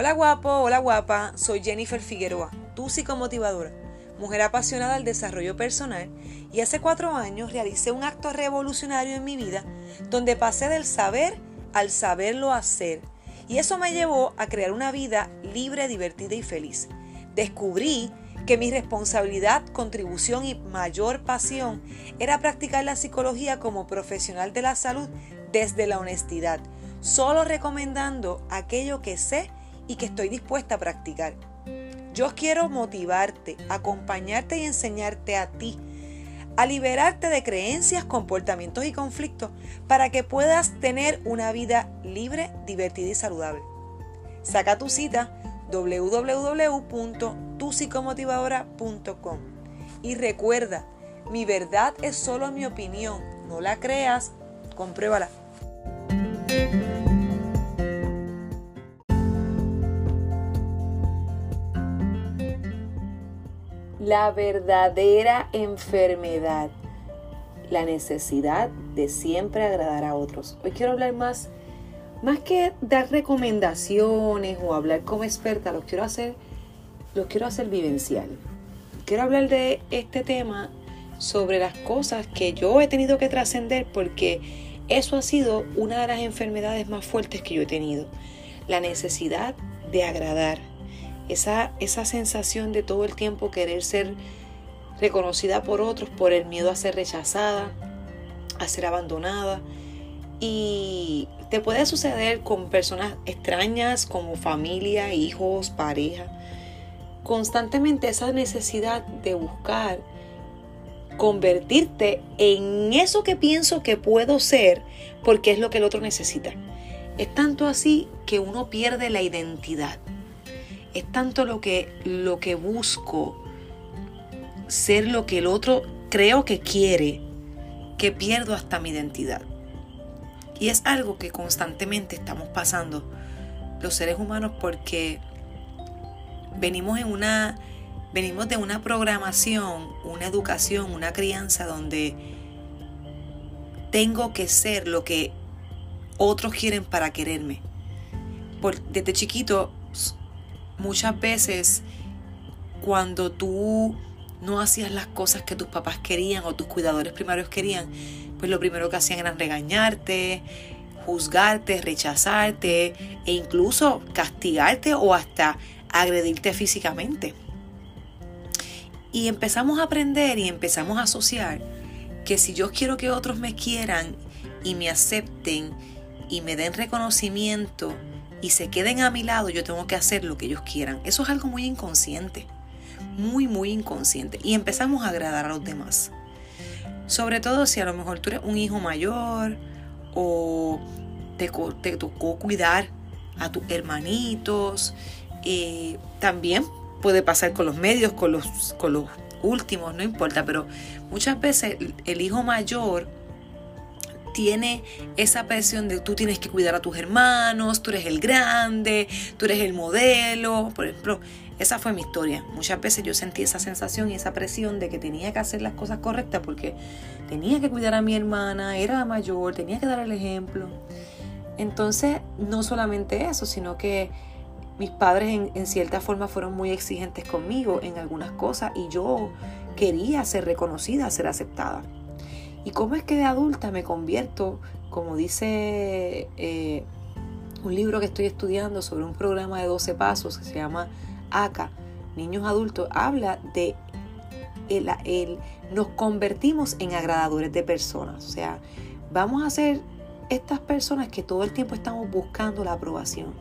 Hola guapo, hola guapa, soy Jennifer Figueroa, tu psicomotivadora, mujer apasionada al desarrollo personal y hace cuatro años realicé un acto revolucionario en mi vida donde pasé del saber al saberlo hacer. Y eso me llevó a crear una vida libre, divertida y feliz. Descubrí que mi responsabilidad, contribución y mayor pasión era practicar la psicología como profesional de la salud desde la honestidad, solo recomendando aquello que sé y que estoy dispuesta a practicar. Yo quiero motivarte, acompañarte y enseñarte a ti a liberarte de creencias, comportamientos y conflictos para que puedas tener una vida libre, divertida y saludable. Saca tu cita www.tupsicomotivadora.com. Y recuerda, mi verdad es solo mi opinión, no la creas, compruébala. La verdadera enfermedad, la necesidad de siempre agradar a otros. Hoy quiero hablar más más que dar recomendaciones o hablar como experta, lo quiero hacer, lo quiero hacer vivencial. Quiero hablar de este tema sobre las cosas que yo he tenido que trascender porque eso ha sido una de las enfermedades más fuertes que yo he tenido. La necesidad de agradar. Esa, esa sensación de todo el tiempo querer ser reconocida por otros por el miedo a ser rechazada, a ser abandonada. Y te puede suceder con personas extrañas como familia, hijos, pareja. Constantemente esa necesidad de buscar convertirte en eso que pienso que puedo ser porque es lo que el otro necesita. Es tanto así que uno pierde la identidad. Es tanto lo que, lo que busco ser lo que el otro creo que quiere que pierdo hasta mi identidad. Y es algo que constantemente estamos pasando los seres humanos porque venimos en una venimos de una programación, una educación, una crianza donde tengo que ser lo que otros quieren para quererme. Por, desde chiquito, muchas veces cuando tú no hacías las cosas que tus papás querían o tus cuidadores primarios querían, pues lo primero que hacían era regañarte, juzgarte, rechazarte e incluso castigarte o hasta agredirte físicamente. Y empezamos a aprender y empezamos a asociar que si yo quiero que otros me quieran y me acepten y me den reconocimiento y se queden a mi lado, yo tengo que hacer lo que ellos quieran. Eso es algo muy inconsciente, muy, muy inconsciente. Y empezamos a agradar a los demás. Sobre todo si a lo mejor tú eres un hijo mayor o te, te tocó cuidar a tus hermanitos. Eh, también puede pasar con los medios, con los, con los últimos, no importa, pero muchas veces el hijo mayor tiene esa presión de tú tienes que cuidar a tus hermanos, tú eres el grande, tú eres el modelo. Por ejemplo, esa fue mi historia. Muchas veces yo sentí esa sensación y esa presión de que tenía que hacer las cosas correctas porque tenía que cuidar a mi hermana, era la mayor, tenía que dar el ejemplo. Entonces, no solamente eso, sino que mis padres en, en, cierta forma fueron muy exigentes conmigo en algunas cosas y yo quería ser reconocida, ser aceptada. ¿Y cómo es que de adulta me convierto, como dice eh, un libro que estoy estudiando sobre un programa de 12 pasos que se llama ACA, Niños Adultos, habla de el, el, nos convertimos en agradadores de personas. O sea, vamos a ser estas personas que todo el tiempo estamos buscando la aprobación.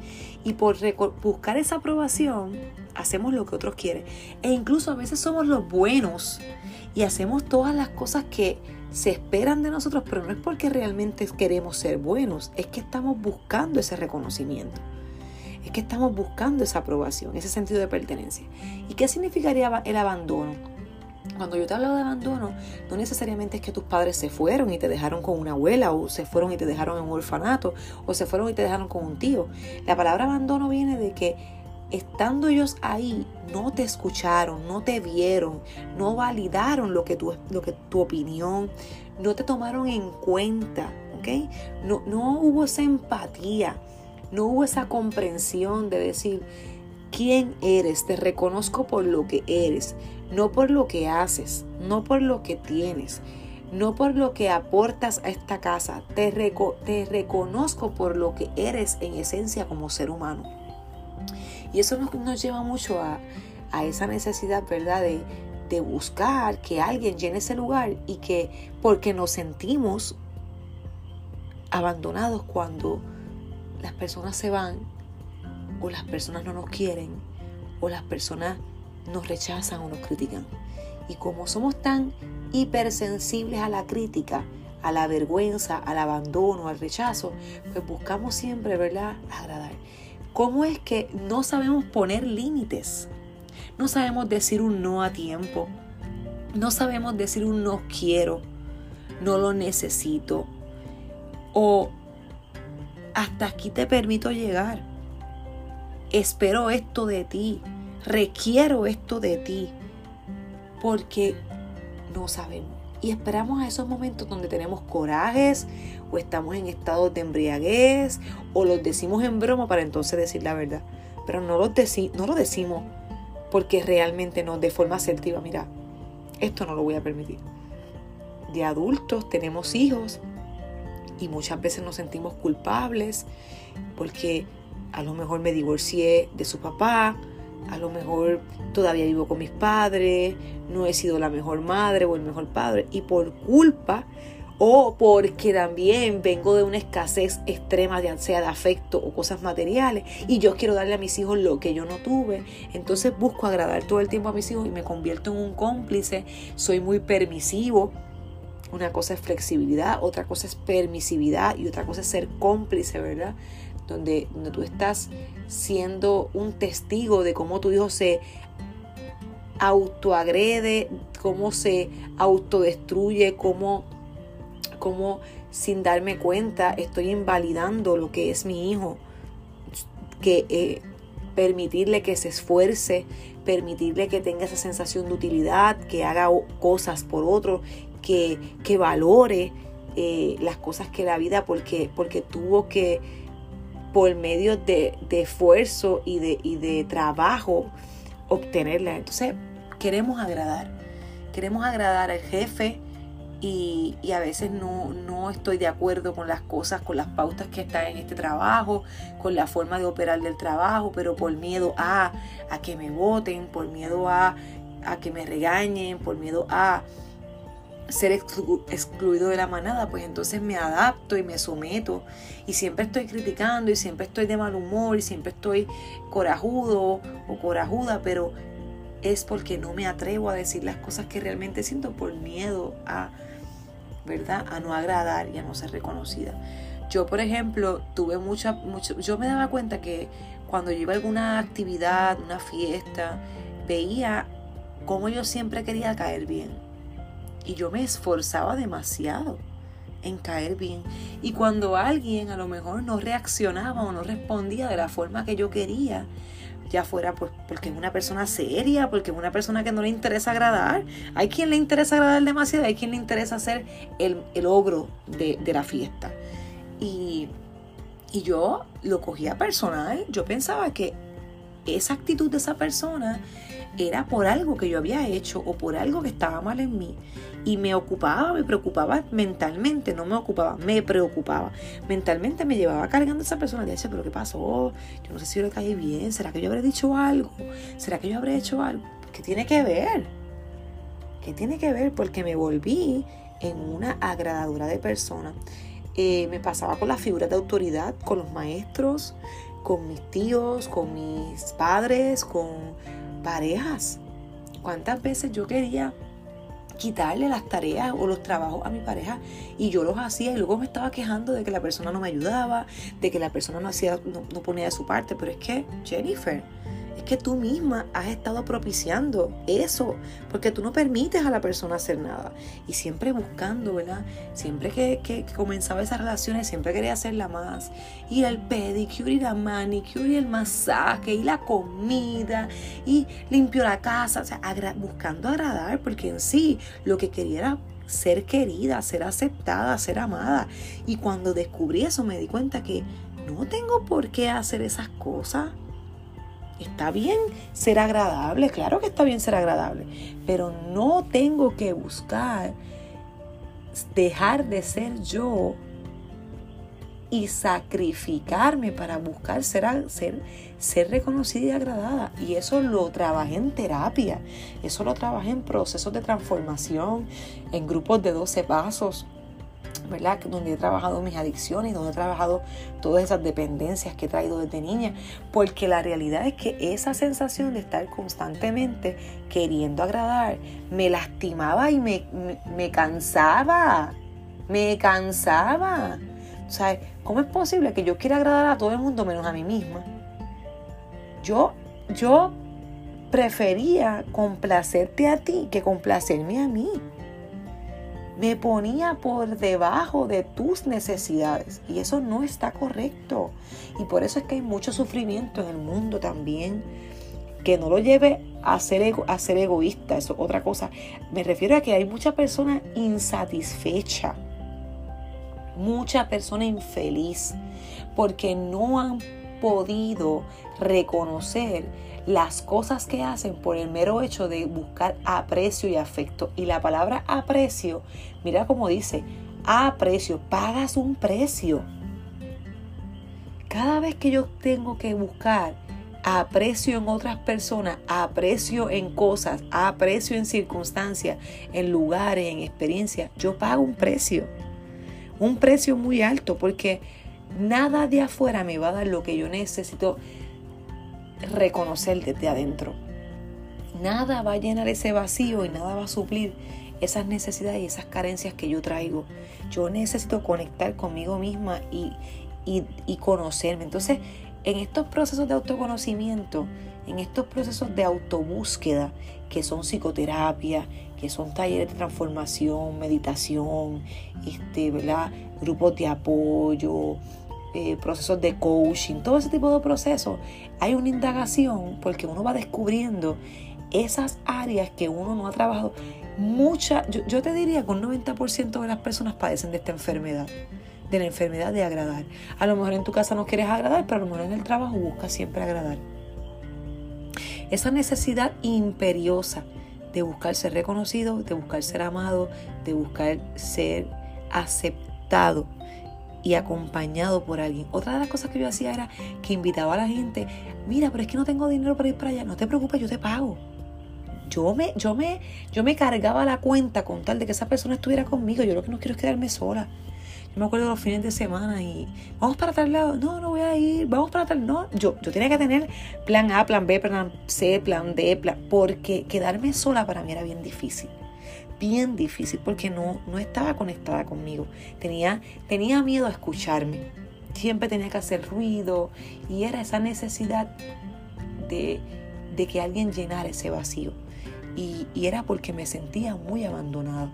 Y por buscar esa aprobación, hacemos lo que otros quieren. E incluso a veces somos los buenos y hacemos todas las cosas que se esperan de nosotros, pero no es porque realmente queremos ser buenos, es que estamos buscando ese reconocimiento. Es que estamos buscando esa aprobación, ese sentido de pertenencia. ¿Y qué significaría el abandono? Cuando yo te hablo de abandono, no necesariamente es que tus padres se fueron y te dejaron con una abuela, o se fueron y te dejaron en un orfanato, o se fueron y te dejaron con un tío. La palabra abandono viene de que estando ellos ahí, no te escucharon, no te vieron, no validaron lo que tu, lo que, tu opinión, no te tomaron en cuenta, ¿ok? No, no hubo esa empatía no hubo esa comprensión de decir, quién eres, te reconozco por lo que eres, no por lo que haces, no por lo que tienes, no por lo que aportas a esta casa, te, te reconozco por lo que eres en esencia como ser humano. Y eso nos, nos lleva mucho a, a, esa necesidad, ¿verdad? De, de buscar que alguien llene ese lugar y que porque nos sentimos abandonados cuando las personas se van o las personas no nos quieren o las personas nos rechazan o nos critican. Y como somos tan hipersensibles a la crítica, a la vergüenza, al abandono, al rechazo, pues buscamos siempre, ¿verdad?, agradar. ¿Cómo es que no sabemos poner límites? No sabemos decir un no a tiempo. No sabemos decir un no quiero, no lo necesito. O hasta aquí te permito llegar. Espero esto de ti. Requiero esto de ti. Porque no sabemos. Y esperamos a esos momentos donde tenemos corajes o estamos en estado de embriaguez o los decimos en broma para entonces decir la verdad. Pero no, los no lo decimos porque realmente no, de forma asertiva, mira, esto no lo voy a permitir. De adultos tenemos hijos y muchas veces nos sentimos culpables porque a lo mejor me divorcié de su papá, a lo mejor todavía vivo con mis padres, no he sido la mejor madre o el mejor padre y por culpa o porque también vengo de una escasez extrema, ya sea de afecto o cosas materiales, y yo quiero darle a mis hijos lo que yo no tuve, entonces busco agradar todo el tiempo a mis hijos y me convierto en un cómplice, soy muy permisivo. Una cosa es flexibilidad, otra cosa es permisividad y otra cosa es ser cómplice, ¿verdad? Donde, donde tú estás siendo un testigo de cómo tu hijo se autoagrede, cómo se autodestruye, cómo, cómo sin darme cuenta estoy invalidando lo que es mi hijo. Que eh, permitirle que se esfuerce, permitirle que tenga esa sensación de utilidad, que haga cosas por otro, que, que valore eh, las cosas que la vida, porque, porque tuvo que por medio de, esfuerzo y de, de trabajo obtenerla. Entonces, queremos agradar. Queremos agradar al jefe y, a veces no, no, estoy de acuerdo con las cosas, con las pautas que están en este trabajo, con la forma de operar del trabajo, pero por miedo a, a que me voten, por miedo a, a que me regañen, por miedo a ser excluido de la manada, pues entonces me adapto y me someto y siempre estoy criticando y siempre estoy de mal humor y siempre estoy corajudo o corajuda, pero es porque no me atrevo a decir las cosas que realmente siento por miedo a, ¿verdad? A no agradar y a no ser reconocida. Yo, por ejemplo, tuve mucha, mucho, yo me daba cuenta que cuando yo iba a alguna actividad, una fiesta, veía cómo yo siempre quería caer bien y yo me esforzaba demasiado en caer bien. Y cuando alguien a lo mejor no reaccionaba o no respondía de la forma que yo quería, ya fuera pues, porque es una persona seria, porque es una persona que no le interesa agradar. Hay quien le interesa agradar demasiado, hay quien le interesa ser el, el ogro de, de la fiesta. Y, y yo lo cogía personal, yo pensaba que esa actitud de esa persona era por algo que yo había hecho o por algo que estaba mal en mí. Y me ocupaba, me preocupaba mentalmente, no me ocupaba, me preocupaba. Mentalmente me llevaba cargando a esa persona. Y decía, pero ¿qué pasó? Yo no sé si yo le caí bien. ¿Será que yo habré dicho algo? ¿Será que yo habré hecho algo? ¿Qué tiene que ver? ¿Qué tiene que ver? Porque me volví en una agradadora de persona. Eh, me pasaba con las figuras de autoridad, con los maestros, con mis tíos, con mis padres, con parejas. ¿Cuántas veces yo quería quitarle las tareas o los trabajos a mi pareja y yo los hacía y luego me estaba quejando de que la persona no me ayudaba, de que la persona no hacía no, no ponía de su parte, pero es que Jennifer, que tú misma has estado propiciando eso, porque tú no permites a la persona hacer nada. Y siempre buscando, ¿verdad? Siempre que, que, comenzaba esas relaciones, siempre quería hacerla más. Ir al pedicure, y la manicure, y el masaje, y la comida, y limpio la casa, o sea, buscando agradar, porque en sí lo que quería era ser querida, ser aceptada, ser amada. Y cuando descubrí eso me di cuenta que no tengo por qué hacer esas cosas. Está bien ser agradable, claro que está bien ser agradable, pero no tengo que buscar dejar de ser yo y sacrificarme para buscar ser, ser, ser reconocida y agradada. Y eso lo trabajé en terapia, eso lo trabajé en procesos de transformación, en grupos de 12 pasos, Donde he trabajado mis adicciones, donde he trabajado todas esas dependencias que he traído desde niña. Porque la realidad es que esa sensación de estar constantemente queriendo agradar me lastimaba y me, me, cansaba. Me cansaba. O sea, ¿cómo es posible que yo quiera agradar a todo el mundo menos a mí misma? Yo, yo prefería complacerte a ti que complacerme a mí me ponía por debajo de tus necesidades y eso no está correcto. Y por eso es que hay mucho sufrimiento en el mundo también. Que no lo lleve a ser, a ser egoísta, eso es otra cosa. Me refiero a que hay mucha persona insatisfecha, mucha persona infeliz, porque no han podido reconocer las cosas que hacen por el mero hecho de buscar aprecio y afecto. Y la palabra aprecio, mira cómo dice, aprecio, pagas un precio. Cada vez que yo tengo que buscar aprecio en otras personas, aprecio en cosas, aprecio en circunstancias, en lugares, en experiencias, yo pago un precio. Un precio muy alto porque nada de afuera me va a dar lo que yo necesito reconocer desde adentro. Nada va a llenar ese vacío y nada va a suplir esas necesidades y esas carencias que yo traigo. Yo necesito conectar conmigo misma y, y, conocerme. Entonces, en estos procesos de autoconocimiento, en estos procesos de autobúsqueda, que son psicoterapia, que son talleres de transformación, meditación, este, grupos de apoyo, eh, procesos de coaching, todo ese tipo de procesos, hay una indagación porque uno va descubriendo esas áreas que uno no ha trabajado. Mucha, yo, te diría que un 90% de las personas padecen de esta enfermedad, de la enfermedad de agradar. A lo mejor en tu casa no quieres agradar, pero a lo mejor en el trabajo buscas siempre agradar. Esa necesidad imperiosa de buscar ser reconocido, de buscar ser amado, de buscar ser aceptado y acompañado por alguien. Otra de las cosas que yo hacía era que invitaba a la gente, mira, pero es que no tengo dinero para ir para allá, no te preocupes, yo te pago. Yo me, yo me, yo me cargaba la cuenta con tal de que esa persona estuviera conmigo. Yo lo que no quiero es quedarme sola. Yo me acuerdo de los fines de semana y vamos para tal lado. No, no voy a ir. Vamos para tal. No, yo, yo tenía que tener plan A, plan B, plan C, plan D, plan, porque quedarme sola para mí era bien difícil bien difícil porque no, no estaba conectada conmigo. Tenía, tenía miedo a escucharme. Siempre tenía que hacer ruido y era esa necesidad de, de que alguien llenara ese vacío. Y, era porque me sentía muy abandonada.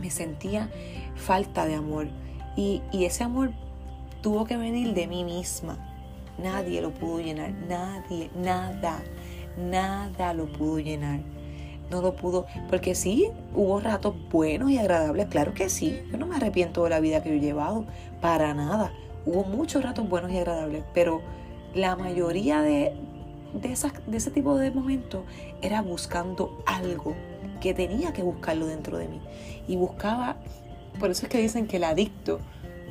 Me sentía falta de amor. Y, y ese amor tuvo que venir de mí misma. Nadie lo pudo llenar. Nadie, nada, nada lo pudo llenar no lo pudo, porque sí, hubo ratos buenos y agradables, claro que sí, yo no me arrepiento de la vida que yo he llevado, para nada, hubo muchos ratos buenos y agradables, pero la mayoría de, de, esas, de ese tipo de momentos era buscando algo que tenía que buscarlo dentro de mí. Y buscaba, por eso es que dicen que el adicto,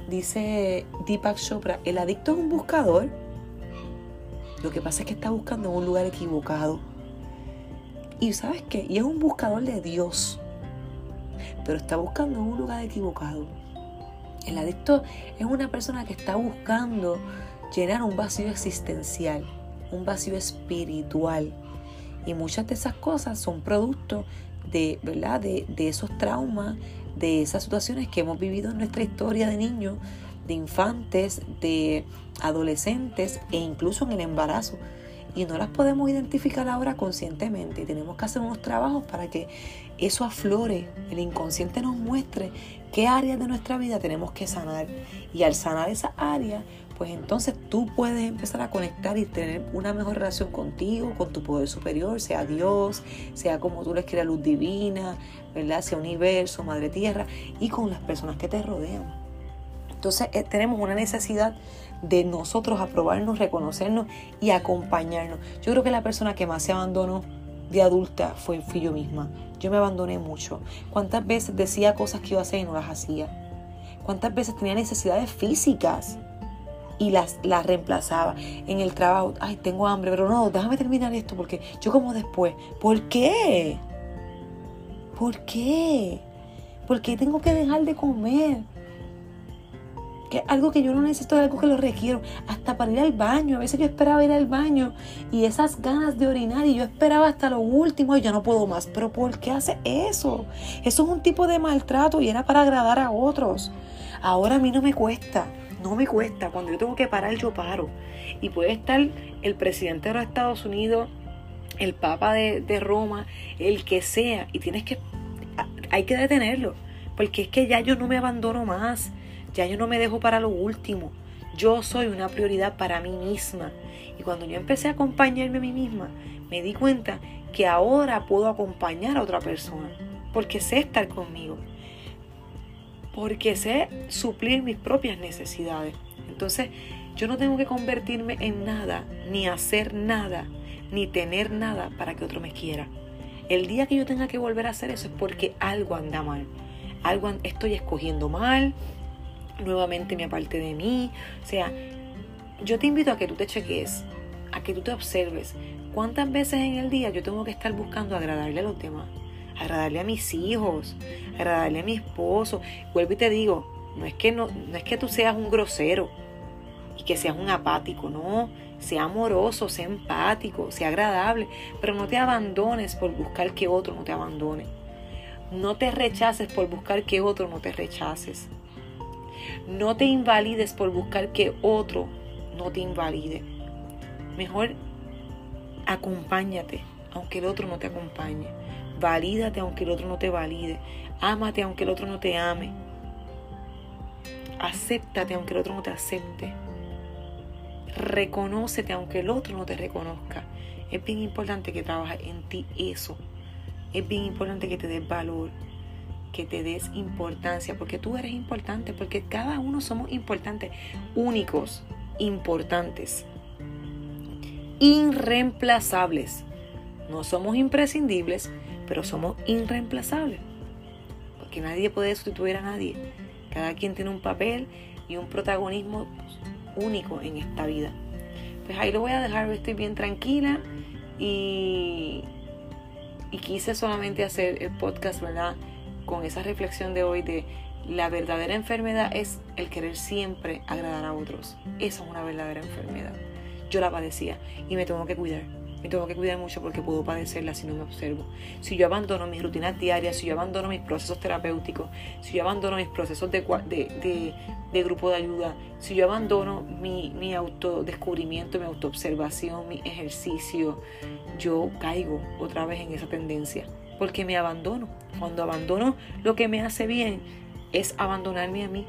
dice Deepak Chopra, el adicto es un buscador. Lo que pasa es que está buscando en un lugar equivocado. Y sabes qué? Y es un buscador de Dios. Pero está buscando en un lugar equivocado. El adicto es una persona que está buscando llenar un vacío existencial, un vacío espiritual. Y muchas de esas cosas son producto de, ¿verdad? de, de esos traumas, de esas situaciones que hemos vivido en nuestra historia de niños, de infantes, de adolescentes e incluso en el embarazo y no las podemos identificar ahora conscientemente. Tenemos que hacer unos trabajos para que eso aflore, el inconsciente nos muestre qué áreas de nuestra vida tenemos que sanar. Y al sanar esa área, pues entonces tú puedes empezar a conectar y tener una mejor relación contigo, con tu poder superior, sea Dios, sea como tú les quieras, luz divina, ¿verdad? Sea universo, madre tierra, y con las personas que te rodean. Entonces eh, tenemos una necesidad de nosotros aprobarnos, reconocernos y acompañarnos. Yo creo que la persona que más se abandonó de adulta fue, yo misma. Yo me abandoné mucho. ¿Cuántas veces decía cosas que iba a hacer y no las hacía? ¿Cuántas veces tenía necesidades físicas y las, las reemplazaba en el trabajo? Ay, tengo hambre, pero no, déjame terminar esto porque yo como después. ¿Por qué? ¿Por qué? ¿Por qué tengo que dejar de comer? Que algo que yo no necesito, es algo que lo requiero, hasta para ir al baño. A veces yo esperaba ir al baño y esas ganas de orinar y yo esperaba hasta lo último y ya no puedo más. Pero ¿por qué hace eso? Eso es un tipo de maltrato y era para agradar a otros. Ahora a mí no me cuesta, no me cuesta. Cuando yo tengo que parar, yo paro. Y puede estar el presidente de los Estados Unidos, el Papa de, de Roma, el que sea, y tienes que, hay que detenerlo. Porque es que ya yo no me abandono más ya yo no me dejo para lo último. Yo soy una prioridad para mí misma. Y cuando yo empecé a acompañarme a mí misma, me di cuenta que ahora puedo acompañar a otra persona. Porque sé estar conmigo. Porque sé suplir mis propias necesidades. Entonces, yo no tengo que convertirme en nada, ni hacer nada, ni tener nada para que otro me quiera. El día que yo tenga que volver a hacer eso es porque algo anda mal. Algo estoy escogiendo mal, nuevamente me aparte de mí. O sea, yo te invito a que tú te cheques, a que tú te observes. ¿Cuántas veces en el día yo tengo que estar buscando agradarle a los demás? Agradarle a mis hijos, agradarle a mi esposo. Vuelvo y te digo, no es que, no, no es que tú seas un grosero y que seas un apático, no. Sea amoroso, sea empático, sea agradable, pero no te abandones por buscar que otro no te abandone. No te rechaces por buscar que otro no te rechaces. No te invalides por buscar que otro no te invalide. Mejor acompáñate aunque el otro no te acompañe. Valídate aunque el otro no te valide. Ámate aunque el otro no te ame. Acéptate aunque el otro no te acepte. Reconócete aunque el otro no te reconozca. Es bien importante que trabajes en ti eso. Es bien importante que te des valor que te des importancia, porque tú eres importante, porque cada uno somos importantes, únicos, importantes, irreemplazables. No somos imprescindibles, pero somos irreemplazables, porque nadie puede sustituir a nadie. Cada quien tiene un papel y un protagonismo único en esta vida. Pues ahí lo voy a dejar, estoy bien tranquila y, y quise solamente hacer el podcast, ¿verdad? Con esa reflexión de hoy de la verdadera enfermedad es el querer siempre agradar a otros. Esa es una verdadera enfermedad. Yo la padecía y me tengo que cuidar. Me tengo que cuidar mucho porque puedo padecerla si no me observo. Si yo abandono mis rutinas diarias, si yo abandono mis procesos terapéuticos, si yo abandono mis procesos de, grupo de ayuda, si yo abandono mi, mi autodescubrimiento, mi autoobservación, mi ejercicio, yo caigo otra vez en esa tendencia porque me abandono. Cuando abandono lo que me hace bien es abandonarme a mí.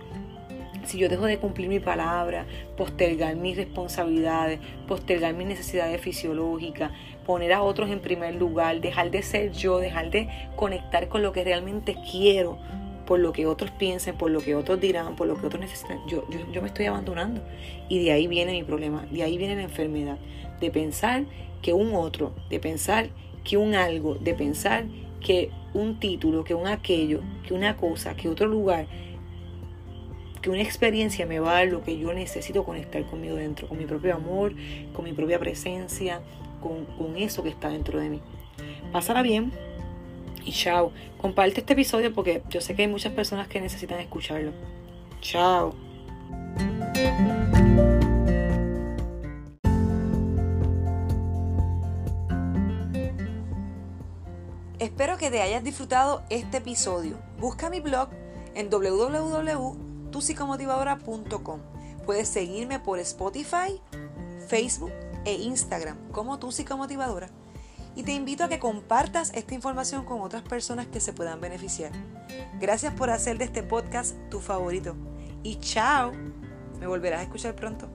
Si yo dejo de cumplir mi palabra, postergar mis responsabilidades, postergar mis necesidades fisiológicas, poner a otros en primer lugar, dejar de ser yo, dejar de conectar con lo que realmente quiero, por lo que otros piensen, por lo que otros dirán, por lo que otros necesitan, yo, yo, me estoy abandonando. Y de ahí viene mi problema, de ahí viene la enfermedad, de pensar que un otro, de pensar que un algo, de pensar que un título, que un aquello, que una cosa, que otro lugar, que una experiencia me va a dar lo que yo necesito conectar conmigo dentro, con mi propio amor, con mi propia presencia, con, con eso que está dentro de mí. Pásala bien y chao. Comparte este episodio porque yo sé que hay muchas personas que necesitan escucharlo. Chao. Que te hayas disfrutado este episodio. Busca mi blog en www.tusicomotivadora.com. Puedes seguirme por Spotify, Facebook e Instagram como Tu Psicomotivadora. Y te invito a que compartas esta información con otras personas que se puedan beneficiar. Gracias por hacer de este podcast tu favorito. Y chao. Me volverás a escuchar pronto.